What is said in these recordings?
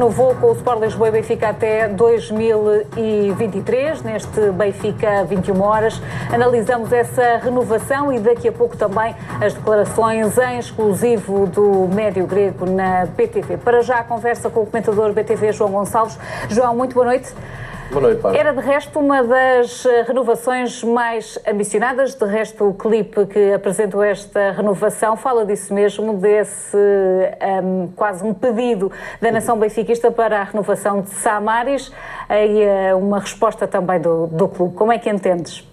Renovou com o Sport Lisboa e Benfica até 2023, neste Benfica 21 horas. Analisamos essa renovação e daqui a pouco também as declarações em exclusivo do médio grego na BTV. Para já a conversa com o comentador BTV João Gonçalves. João, muito boa noite. Boa noite, Paulo. Era de resto uma das eh, renovações mais ambicionadas. De resto, o clipe que apresentou esta renovação fala disso mesmo, desse um, quase um pedido da nação benfiquista para a renovação de Samaris e uh, uma resposta também do, do clube. Como é que entendes?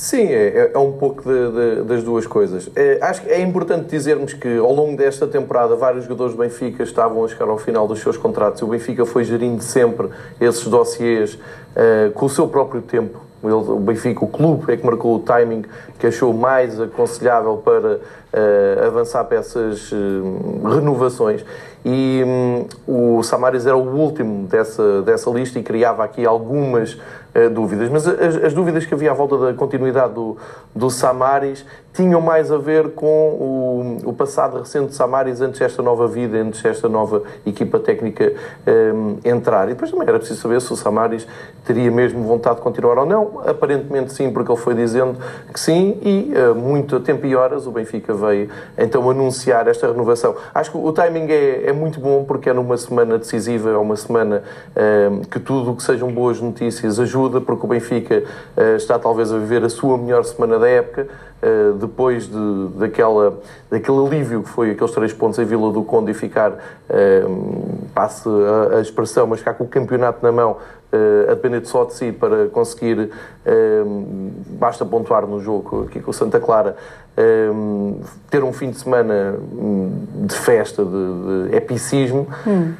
Sim, é, é um pouco de, de, das duas coisas. É, acho que é importante dizermos que ao longo desta temporada vários jogadores do Benfica estavam a chegar ao final dos seus contratos e o Benfica foi gerindo sempre esses dossiês uh, com o seu próprio tempo. Ele, o Benfica, o clube, é que marcou o timing que achou mais aconselhável para uh, avançar para essas uh, renovações. E um, o Samaris era o último dessa, dessa lista e criava aqui algumas uh, dúvidas. Mas as, as, dúvidas que havia à volta da continuidade do, do Samaris tinham mais a ver com o, o passado recente de Samaris antes desta nova vida, antes desta nova equipa técnica um, entrar. E depois também era preciso saber se o Samaris teria mesmo vontade de continuar ou não. Aparentemente sim, porque ele foi dizendo que sim, e uh, muito tempo e horas o Benfica veio então anunciar esta renovação. Acho que o timing é, é muito bom porque é numa semana decisiva, é uma semana uh, que tudo o que sejam boas notícias ajuda, porque o Benfica uh, está talvez a viver a sua melhor semana da época. Uh, depois de, daquela, daquele alívio que foi aqueles três pontos em Vila do Conde e ficar, uh, passe a, a, expressão, mas ficar com o campeonato na mão, a depender só de si para conseguir, basta pontuar no jogo aqui com o Santa Clara, ter um fim de semana hum, de festa, de, de epicismo, hum.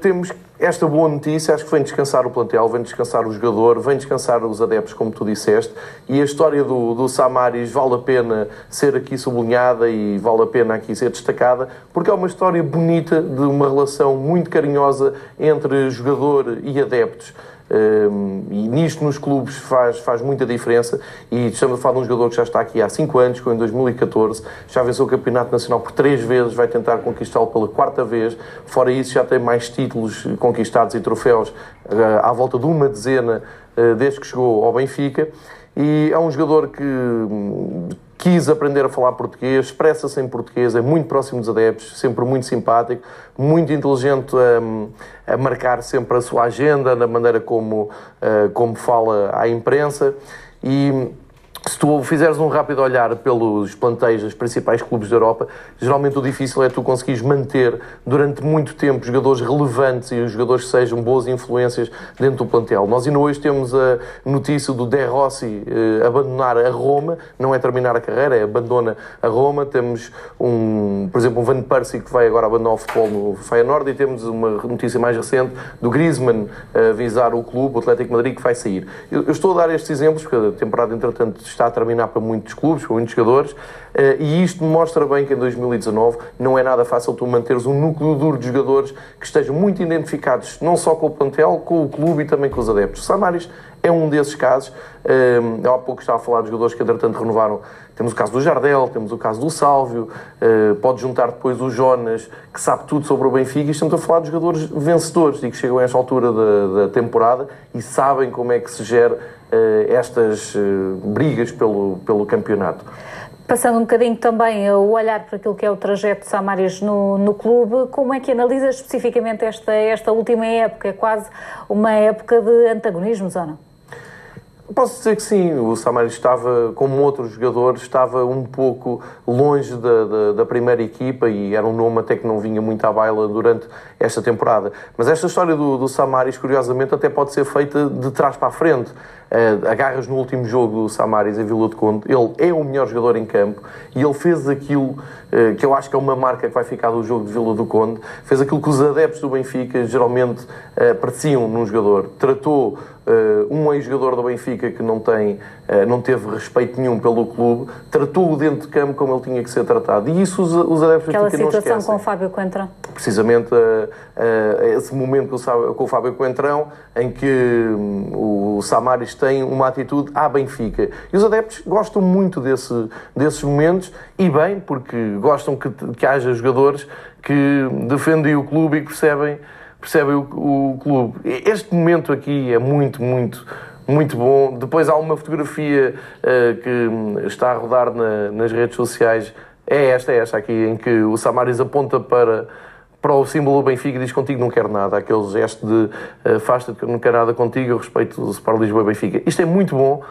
temos que esta boa notícia acho que vem descansar o plantel, vem descansar o jogador, vem descansar os adeptos, como tu disseste, e a história do, do Samaris vale a pena ser aqui sublinhada e vale a pena aqui ser destacada, porque é uma história bonita de uma relação muito carinhosa entre jogador e adeptos. Um, e nisto nos clubes faz, faz muita diferença. E estamos a falar de um jogador que já está aqui há 5 anos, que em 2014 já venceu o Campeonato Nacional por 3 vezes, vai tentar conquistá-lo pela quarta vez, fora isso já tem mais títulos conquistados e troféus uh, à volta de uma dezena uh, desde que chegou ao Benfica. E é um jogador que hum, quis aprender a falar português, expressa-se em português, é muito próximo dos adeptos, sempre muito simpático, muito inteligente a, a marcar sempre a sua agenda, na maneira como, uh, como fala à imprensa. E se tu fizeres um rápido olhar pelos plantéis dos principais clubes da Europa, geralmente o difícil é tu conseguires manter durante muito tempo jogadores relevantes e os jogadores que sejam boas influências dentro do plantel. Nós ainda hoje temos a notícia do De Rossi eh, abandonar a Roma, não é terminar a carreira, é abandona a Roma. Temos, um, por exemplo, um Van Persie que vai agora abandonar o futebol no Feyenoord e temos uma notícia mais recente do Griezmann a visar o clube, o Atlético Madrid, que vai sair. Eu, eu estou a dar estes exemplos porque a temporada, entretanto, está a terminar para muitos clubes, para muitos jogadores, eh, e isto mostra bem que em 2019 não é nada fácil tu manteres um núcleo duro de jogadores que estejam muito identificados, não só com o plantel, com o clube e também com os adeptos. Samaris é um desses casos. Eh, há pouco estava a falar de jogadores que, entretanto, renovaram. Temos o caso do Jardel, temos o caso do Sálvio, eh, pode juntar depois o Jonas, que sabe tudo sobre o Benfica, e estamos a falar de jogadores vencedores e que chegam a esta altura da, da temporada e sabem como é que se gera estas brigas pelo, pelo campeonato. Passando um bocadinho também a olhar para aquilo que é o trajeto de Samaris no, no clube, como é que analisa especificamente esta, esta última época? É quase uma época de antagonismos, ou não? Posso dizer que sim, o Samaris estava, como outros jogadores, estava um pouco longe da, da, da, primeira equipa e era um nome até que não vinha muito à baila durante esta temporada. Mas esta história do, do Samaris, curiosamente, até pode ser feita de trás para a frente. Uh, agarras no último jogo do Samaris em Vila de Conde, ele é o melhor jogador em campo e ele fez aquilo uh, que eu acho que é uma marca que vai ficar do jogo de Vila do Conde, fez aquilo que os adeptos do Benfica geralmente uh, num jogador. Tratou um ex-jogador do Benfica que não, tem, não teve respeito nenhum pelo clube, tratou-o dentro de campo como ele tinha que ser tratado. E isso os, os adeptos Aquela do Benfica não esquecem. situação com o Fábio Coentrão? Precisamente uh, esse momento com o, Fábio Coentrão, em que um, o Samaris tem uma atitude à Benfica. E os adeptos gostam muito desse, desses momentos, e bem, porque gostam que, que haja jogadores que defendem o clube e que percebem percebem o, o clube. Este momento aqui é muito, muito, muito bom. Depois há uma fotografia uh, que está a rodar na, nas redes sociais. É esta, é esta aqui, em que o Samaris aponta para, para o símbolo do Benfica e diz contigo não quero nada. Aquele gesto de uh, afasta-te que não quero nada contigo, eu respeito o Sport Lisboa e Benfica. Isto é muito bom.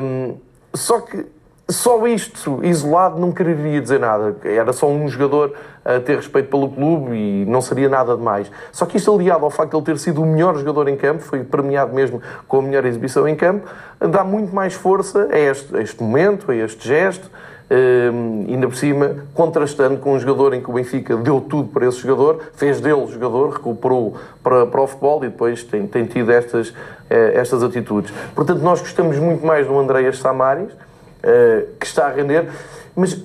Um, só que só isto, isolado, não quereria dizer nada. Era só um jogador a ter respeito pelo clube e não seria nada demais. Só que isto aliado ao facto de ele ter sido o melhor jogador em campo, foi premiado mesmo com a melhor exibição em campo, dá muito mais força a este, a este momento, a este gesto, um, ainda por cima, contrastando com um jogador em que o Benfica deu tudo para esse jogador, fez dele jogador, recuperou para, para o futebol e depois tem, tem tido estas, eh, estas atitudes. Portanto, nós gostamos muito mais do Andreas Samaris, eh, que está a render. Mas,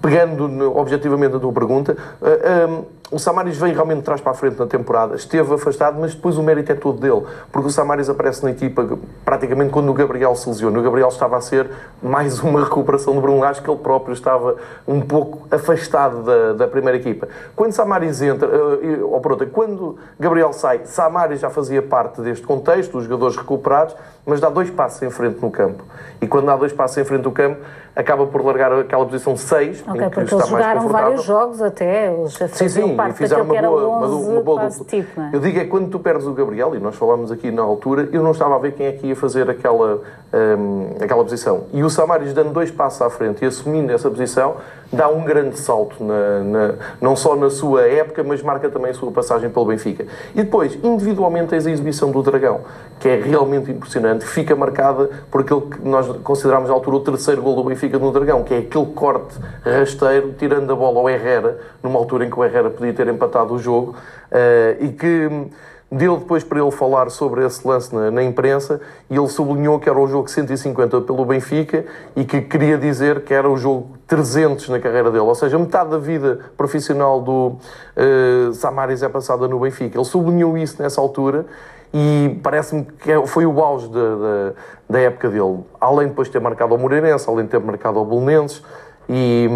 pegando objetivamente a tua pergunta, eh, um, eh, o Samaris veio realmente trás para a frente na temporada, esteve afastado, mas depois o mérito é todo dele, porque o Samaris aparece na equipa praticamente quando o Gabriel se lesiona. O Gabriel estava a ser mais uma recuperação do Bruno Lage, que ele próprio estava um pouco afastado da, da primeira equipa. Quando Samaris entra, uh, ou por outra, quando Gabriel sai, Samaris já fazia parte deste contexto, os jogadores recuperados, mas dá dois passos em frente no campo. E quando dá dois passos em frente no campo, acaba por largar aquela posição 6, okay, em que está eles jogaram vários jogos até, eles sim, sim, parte fizeram uma boa, 11, uma boa dupla. Tipo, é? Eu digo é quando tu perdes o Gabriel, e nós falámos aqui na altura, eu não estava a ver quem é que ia fazer aquela, um, aquela posição. E o Samaris dando dois passos à frente e assumindo essa posição, dá um grande salto, na, na, não só na sua época, mas marca também a sua passagem pelo Benfica. E depois, individualmente, tens a exibição do Dragão, que é realmente impressionante, fica marcada por aquilo que nós consideramos à altura o terceiro gol do Benfica no Dragão, que é aquele corte rasteiro, tirando a bola ao Herrera, numa altura em que o Herrera podia ter empatado o jogo, uh, e que Deu depois para ele falar sobre esse lance na, na, imprensa e ele sublinhou que era o jogo 150 pelo Benfica e que queria dizer que era o jogo 300 na carreira dele. Ou seja, metade da vida profissional do uh, Samaris é passada no Benfica. Ele sublinhou isso nessa altura e parece-me que foi o auge da, da, da, época dele. Além de depois ter marcado ao Moreirense, além de ter marcado ao Bolonenses e,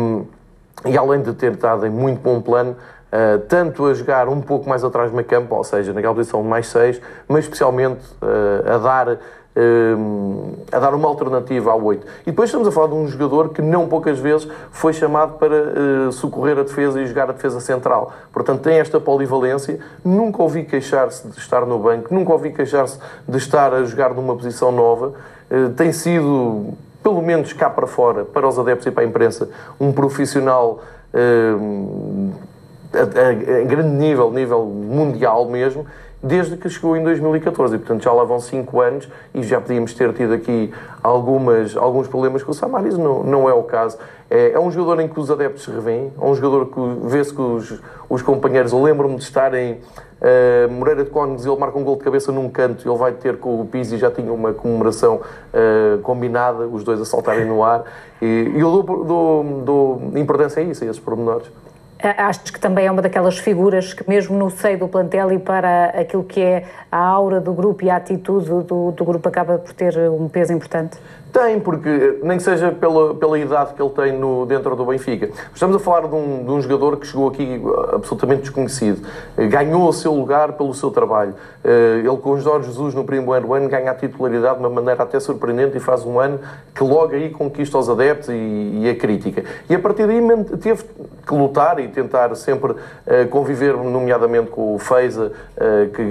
e além de ter estado em muito bom plano Uh, tanto a jogar um pouco mais atrás do meio campo, ou seja, naquela posição mais 6, mas especialmente uh, a dar uh, a dar uma alternativa ao 8. E depois estamos a falar de um jogador que não poucas vezes foi chamado para socorrer a defesa e jogar a defesa central. Portanto, tem esta polivalência. Nunca ouvi queixar-se de estar no banco, nunca ouvi queixar-se de estar a jogar numa posição nova. tem sido, pelo menos cá para fora, para os adeptos e para a imprensa, um profissional a, a, a grande nível, nível mundial mesmo, desde que chegou em 2014. E, portanto, já lá vão 5 anos e já podíamos ter tido aqui algumas, alguns problemas com o Samaris. Não, não é o caso. É, é um jogador em que os adeptos se revêem, é um jogador que vê-se que os, os companheiros. Eu lembro-me de estarem. Uh, Moreira de Cónigos, ele marca um gol de cabeça num canto, ele vai ter com o Pizzi, já tinha uma comemoração uh, combinada, os dois a saltarem no ar. E, e eu dou, dou, dou importância a isso, a esses pormenores. Acho que também é uma daquelas figuras que, mesmo no seio do plantel e para aquilo que é a aura do grupo e a atitude do, do grupo, acaba por ter um peso importante? Tem, porque nem que seja pela, pela idade que ele tem no, dentro do Benfica. Estamos a falar de um, de um jogador que chegou aqui absolutamente desconhecido. Ganhou o seu lugar pelo seu trabalho. Eh, ele, com Jorge Jesus, no primeiro ano, ganha a titularidade de uma maneira até surpreendente e faz um ano que logo aí conquista os adeptos e, e a crítica. E a partir daí teve que lutar e tentar sempre eh, conviver, nomeadamente com o Feiza, eh, que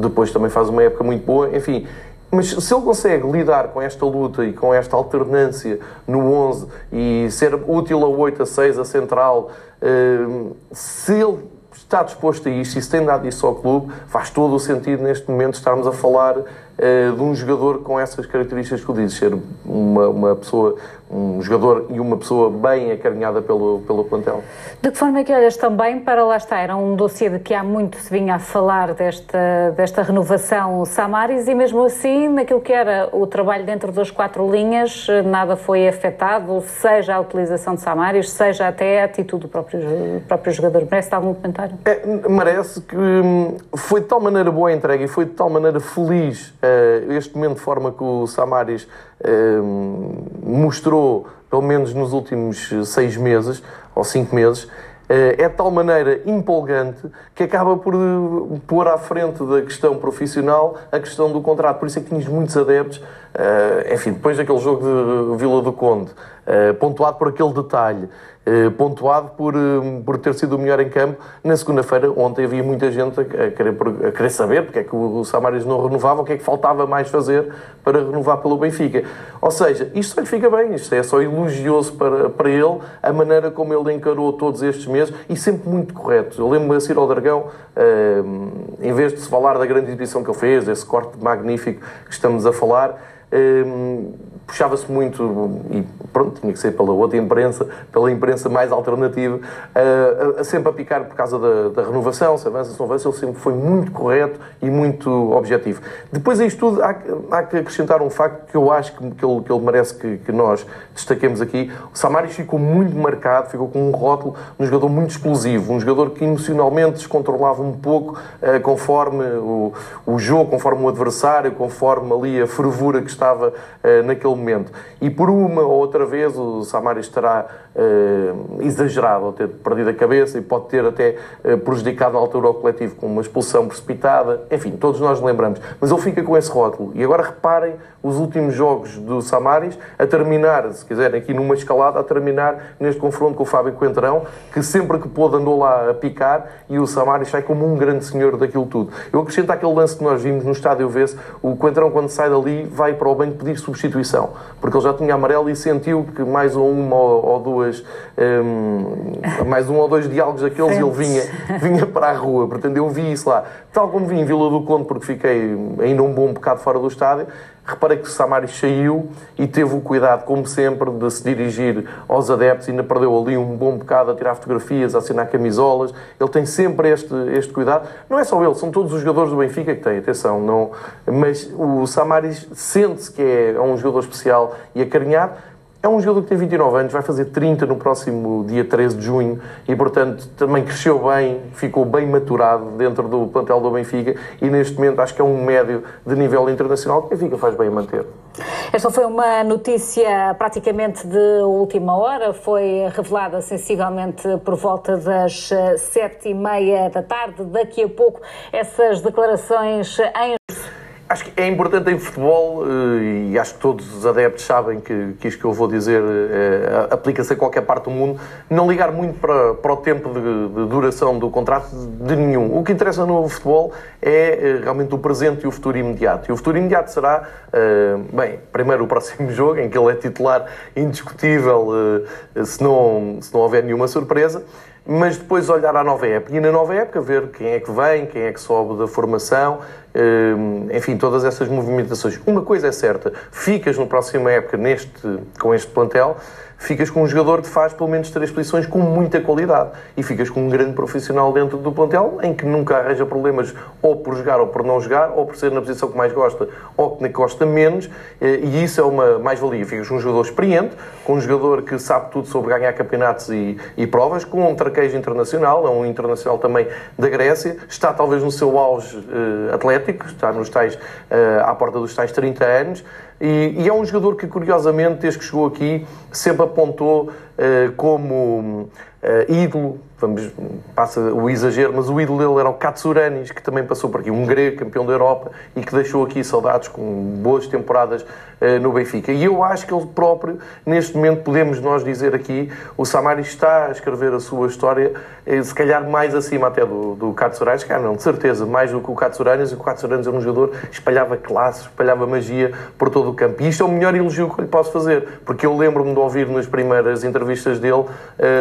depois também faz uma época muito boa. Enfim, mas se ele consegue lidar com esta luta e com esta alternância no 11 e ser útil a 8, a 6, a central, eh, se ele está disposto a isto e se tem dado isso ao clube, faz todo o sentido neste momento estarmos a falar de um jogador com essas características que eu disse, ser uma, uma pessoa um jogador e uma pessoa bem acarinhada pelo, pelo plantel. De que forma é que olhas também para lá está? Era um dossiê de que há muito se vinha a falar desta, desta renovação Samaris e mesmo assim, naquilo que era o trabalho dentro das quatro linhas, nada foi afetado, seja a utilização de Samaris, seja até a atitude do próprio, próprio jogador. Merece algum comentário? É, merece que hum, foi de tal maneira boa a entrega e foi de tal maneira feliz uh, este momento de forma que o Samaris uh, mostrou pelo menos nos últimos seis meses ou cinco meses, é de tal maneira empolgante que acaba por pôr à frente da questão profissional a questão do contrato. Por isso é que tínhamos muitos adeptos, enfim, depois daquele jogo de Vila do Conde, pontuado por aquele detalhe, eh, pontuado por, eh, por ter sido o melhor em campo. Na segunda-feira, ontem, havia muita gente a querer, a querer saber porque é que o Samaris não renovava, o que é que faltava mais fazer para renovar pelo Benfica. Ou seja, isto só lhe fica bem, isto é só elogioso para, para ele, a maneira como ele encarou todos estes meses e sempre muito correto. Eu lembro-me a Ciro Dragão, em vez de se falar da grande exibição que ele fez, desse corte magnífico que estamos a falar, puxava-se muito, e pronto, tinha que ser pela outra imprensa, pela imprensa mais alternativa, uh, sempre a picar por causa da, da, renovação, se avança, se não avança, ele sempre foi muito correto e muito objetivo. Depois a isto tudo, há, há que acrescentar um facto que eu acho que, que, ele, que ele, merece que, que, nós destaquemos aqui. O Samaris ficou muito marcado, ficou com um rótulo, um jogador muito explosivo, um jogador que emocionalmente descontrolava um pouco uh, conforme o, o jogo, conforme o adversário, conforme ali a fervura que estava uh, naquele momento. E por uma ou outra vez o Samaris estará uh, exagerado, ou ter perdido a cabeça e pode ter até uh, prejudicado a altura ao coletivo com uma expulsão precipitada. Enfim, todos nós lembramos. Mas ele fica com esse rótulo. E agora reparem os últimos jogos do Samaris a terminar, se quiserem, aqui numa escalada, a terminar neste confronto com o Fábio Coentrão, que sempre que pôde andou lá a picar e o Samaris sai como um grande senhor daquilo tudo. Eu acrescento aquele lance que nós vimos no estádio vê-se, o Coentrão quando sai dali vai para o banco pedir substituição, porque ele já tinha amarelo e sentiu que mais uma ou duas, um, mais um ou dois diálogos daqueles e ele vinha, vinha para a rua. Portanto, eu vi isso lá. Tal como vi em Vila do Conde, porque fiquei ainda um bom bocado fora do estádio, Reparei que o Samaris saiu e teve o cuidado, como sempre, de se dirigir aos adeptos. Ainda perdeu ali um bom bocado a tirar fotografias, a assinar camisolas. Ele tem sempre este, este cuidado. Não é só ele, são todos os jogadores do Benfica que têm, atenção. Não, mas o Samaris sente-se que é um jogador especial e acarinhado é um jogador que tem 29 anos, vai fazer 30 no próximo dia 13 de junho e, portanto, também cresceu bem, ficou bem maturado dentro do plantel do Benfica e, neste momento, acho que é um médio de nível internacional que o Benfica faz bem a manter. Esta foi uma notícia praticamente de última hora, foi revelada sensivelmente por volta das sete e meia da tarde. Daqui a pouco, essas declarações em Acho que é importante em futebol, eh, e acho que todos os adeptos sabem que, que isto que eu vou dizer é, aplica-se a qualquer parte do mundo, não ligar muito para, para o tempo de, de, duração do contrato de nenhum. O que interessa no futebol é realmente o presente e o futuro imediato. E o futuro imediato será, bem, primeiro o próximo jogo, em que ele é titular indiscutível, se não, se não houver nenhuma surpresa mas depois olhar à nova época e na nova época ver quem é que vem, quem é que sobe da formação, hum, enfim, todas essas movimentações. Uma coisa é certa, ficas na próxima época neste, com este plantel, ficas com um jogador que faz pelo menos três posições com muita qualidade e ficas com um grande profissional dentro do plantel em que nunca arranja problemas ou por jogar ou por não jogar, ou por ser na posição que mais gosta ou que gosta menos, eh, e isso é uma mais-valia. Ficas com um jogador experiente, com um jogador que sabe tudo sobre ganhar campeonatos e, e provas, com um traquejo internacional, é um internacional também da Grécia, está talvez no seu auge uh, atlético, está nos tais, uh, à porta dos tais 30 anos, e, e, é um jogador que, curiosamente, desde que chegou aqui, sempre apontou uh, como uh, ídolo, vamos, passa o exagero, mas o ídolo dele era o Katsuranis, que também passou por aqui, um grego, campeão da Europa, e que deixou aqui saudades com boas temporadas uh, no Benfica. E eu acho que ele próprio, neste momento, podemos nós dizer aqui, o Samari está a escrever a sua história, uh, se calhar mais acima até do, do Katsuranis, cara, não, de certeza, mais do que o Katsuranis, e o Katsuranis era um jogador espalhava classe, espalhava magia por todo o campo. E isto é o melhor elogio que eu lhe posso fazer, porque eu lembro-me de ouvir nas primeiras entrevistas dele uh,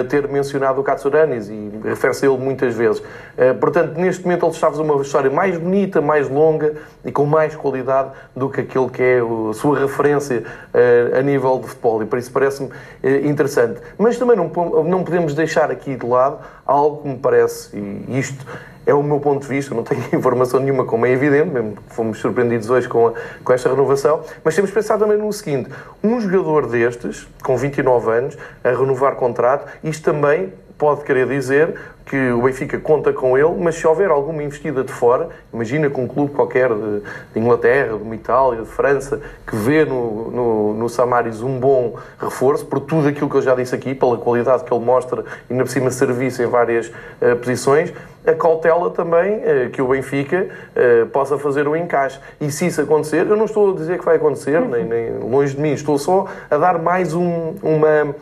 ter mencionado o Katsuranis e refere-se a ele muitas vezes. Uh, portanto, neste momento ele fazer uma história mais bonita, mais longa e com mais qualidade do que aquele que é a sua referência uh, a nível de futebol e por isso parece-me interessante. Mas também não, não podemos deixar aqui de lado algo que me parece, e isto é o meu ponto de vista, não tenho informação nenhuma, como é evidente, mesmo que fomos surpreendidos hoje com, a, com esta renovação, mas temos pensado também no seguinte: um jogador destes, com 29 anos, a renovar contrato, isto também pode querer dizer que o Benfica conta com ele, mas se houver alguma investida de fora, imagina com um clube qualquer de, de Inglaterra, de uma Itália, de França, que vê no, no, no, Samaris um bom reforço, por tudo aquilo que eu já disse aqui, pela qualidade que ele mostra e, na cima, serviço em várias uh, posições, a cautela também uh, que o Benfica uh, possa fazer o encaixe. E se isso acontecer, eu não estou a dizer que vai acontecer, nem, nem longe de mim, estou só a dar mais um, uma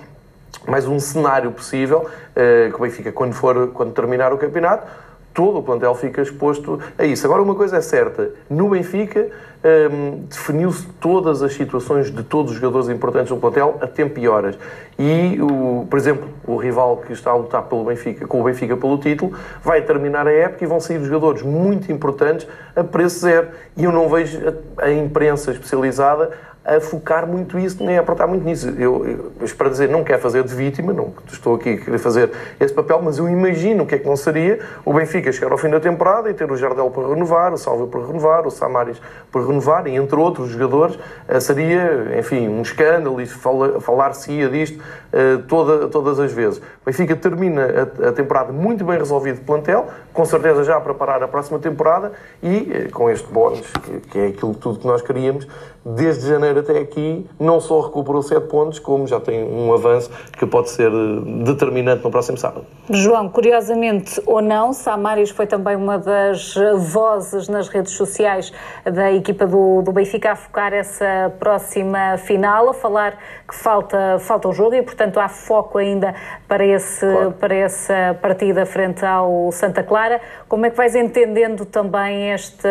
mais um cenário possível uh, que o Benfica, quando, for, quando terminar o campeonato, todo o plantel fica exposto a isso. Agora, uma coisa é certa: no Benfica ehm, definiu-se todas as situações de todos os jogadores importantes do plantel a tempo e horas. E, o, por exemplo, o rival que está a lutar pelo Benfica, com o Benfica pelo título vai terminar a época e vão sair jogadores muito importantes a preço zero. E eu não vejo a, a imprensa especializada a focar muito isso, nem a apertar muito nisso. Eu, eu, para dizer, não quero fazer de vítima, não estou aqui a querer fazer esse papel, mas eu imagino o que é que não seria o Benfica chegar ao fim da temporada e ter o Jardel para renovar, o Salve para renovar, o Samaris para renovar, e entre outros jogadores, eh, seria, enfim, um escândalo e falar-se-ia disto uh, toda, todas as vezes. O Benfica termina a, a, temporada muito bem resolvido de plantel, com certeza já a preparar a próxima temporada e uh, com este bónus, que, que é aquilo tudo que nós queríamos, desde janeiro até aqui, não só recuperou 7 pontos, como já tem um avanço que pode ser eh, determinante no próximo sábado. João, curiosamente ou não, Samaris foi também uma das vozes nas redes sociais da equipa do, do Benfica a focar essa próxima final, a falar que falta, falta o jogo e, portanto, há foco ainda para, esse, claro. para essa partida frente ao Santa Clara. Como é que vais entendendo também esta,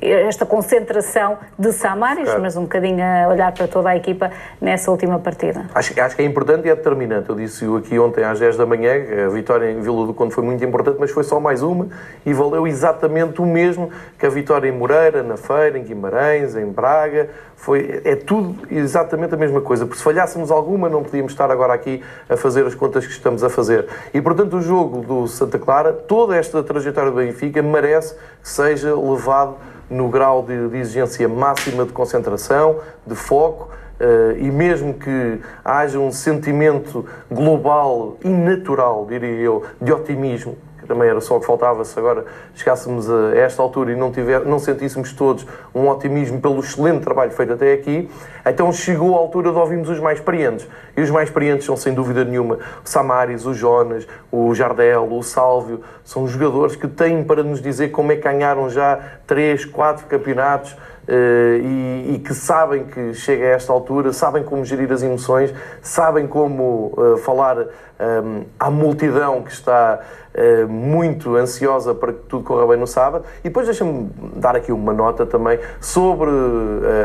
esta concentração de Samaris, claro. mas um bocadinho a olhar para toda a equipa nessa última partida? Acho, acho que é importante e é determinante. Eu disse aqui ontem às 10 da manhã, a vitória em Vila do Conde foi muito importante, mas foi só mais uma e valeu exatamente o mesmo que a vitória em Moreira, na Feira, em Guimarães, em Braga. Foi, é tudo exatamente a mesma coisa. Porque se falhássemos alguma, não podíamos estar agora aqui a fazer as contas que estamos a fazer. E, portanto, o jogo do Santa Clara, toda esta trajetória do Benfica, merece que seja levado no grau de, de exigência máxima de concentração, de foco, Uh, e mesmo que haja um sentimento global e natural, diria eu, de otimismo, que também era só o que faltava se agora chegássemos a esta altura e não, tiver, não sentíssemos todos um otimismo pelo excelente trabalho feito até aqui, então chegou a altura de ouvirmos os mais experientes. E os mais experientes são, sem dúvida nenhuma, o Samaris, o Jonas, o Jardel, o Sálvio, são jogadores que têm para nos dizer como é que ganharam já 3, 4 campeonatos e, e, que sabem que chega a esta altura, sabem como gerir as emoções, sabem como uh, falar um, ehm, à multidão que está uh, muito ansiosa para que tudo corra bem no sábado. E depois deixa-me dar aqui uma nota também sobre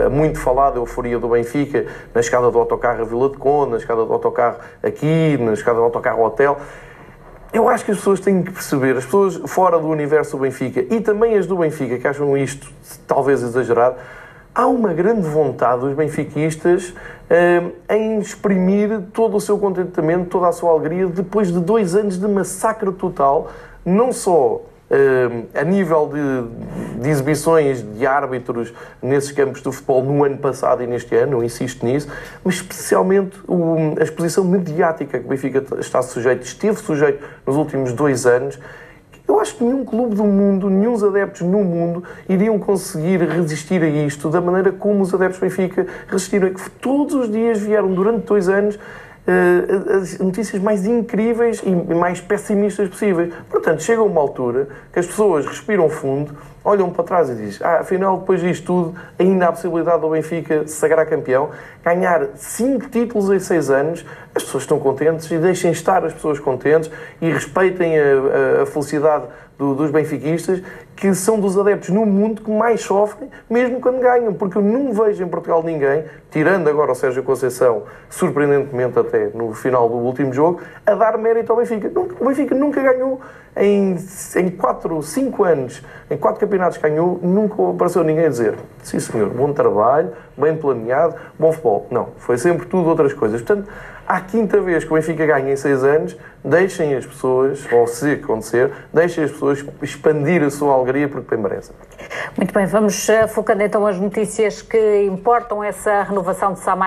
a muito falada euforia do Benfica na escada do autocarro a Vila de Conde, na escada do autocarro aqui, na escada do autocarro hotel. Eu acho que as pessoas têm que perceber, as pessoas fora do universo do Benfica e também as do Benfica, que acham isto talvez exagerado, há uma grande vontade dos benfiquistas eh, em exprimir todo o seu contentamento, toda a sua alegria, depois de dois anos de massacre total, não só a nível de, de, exibições de árbitros nesses campos do futebol no ano passado e neste ano, insisto nisso, mas especialmente o, a exposição mediática que o Benfica está sujeito, esteve sujeito nos últimos dois anos. Eu acho que nenhum clube do mundo, nenhum adeptos no mundo iriam conseguir resistir a isto da maneira como os adeptos do Benfica resistiram. Que todos os dias vieram durante dois anos uh, as notícias mais incríveis e mais pessimistas possíveis. Portanto, chega uma altura que as pessoas respiram fundo, olham para trás e dizem: ah, afinal, depois disto tudo, ainda há a possibilidade do Benfica se sagrar campeão, ganhar cinco títulos em seis anos. As pessoas estão contentes e deixem estar as pessoas contentes e respeitem a, a, a felicidade do, dos benfiquistas, que são dos adeptos no mundo que mais sofrem, mesmo quando ganham, porque eu não vejo em Portugal ninguém, tirando agora o Sérgio Conceição, surpreendentemente até no final do último jogo, a dar mérito ao Benfica. O Benfica nunca ganhou em, em 4, 5 anos, em 4 campeonatos ganhou, nunca apareceu ninguém a dizer sim senhor, bom trabalho, bem planeado, bom futebol. Não, foi sempre tudo outras coisas. Portanto, à quinta vez que o Benfica ganha em 6 anos, deixem as pessoas, ou se acontecer, deixem as pessoas expandir a sua alegria porque bem merecem. Muito bem, vamos eh, focando então as notícias que importam essa renovação de Samai.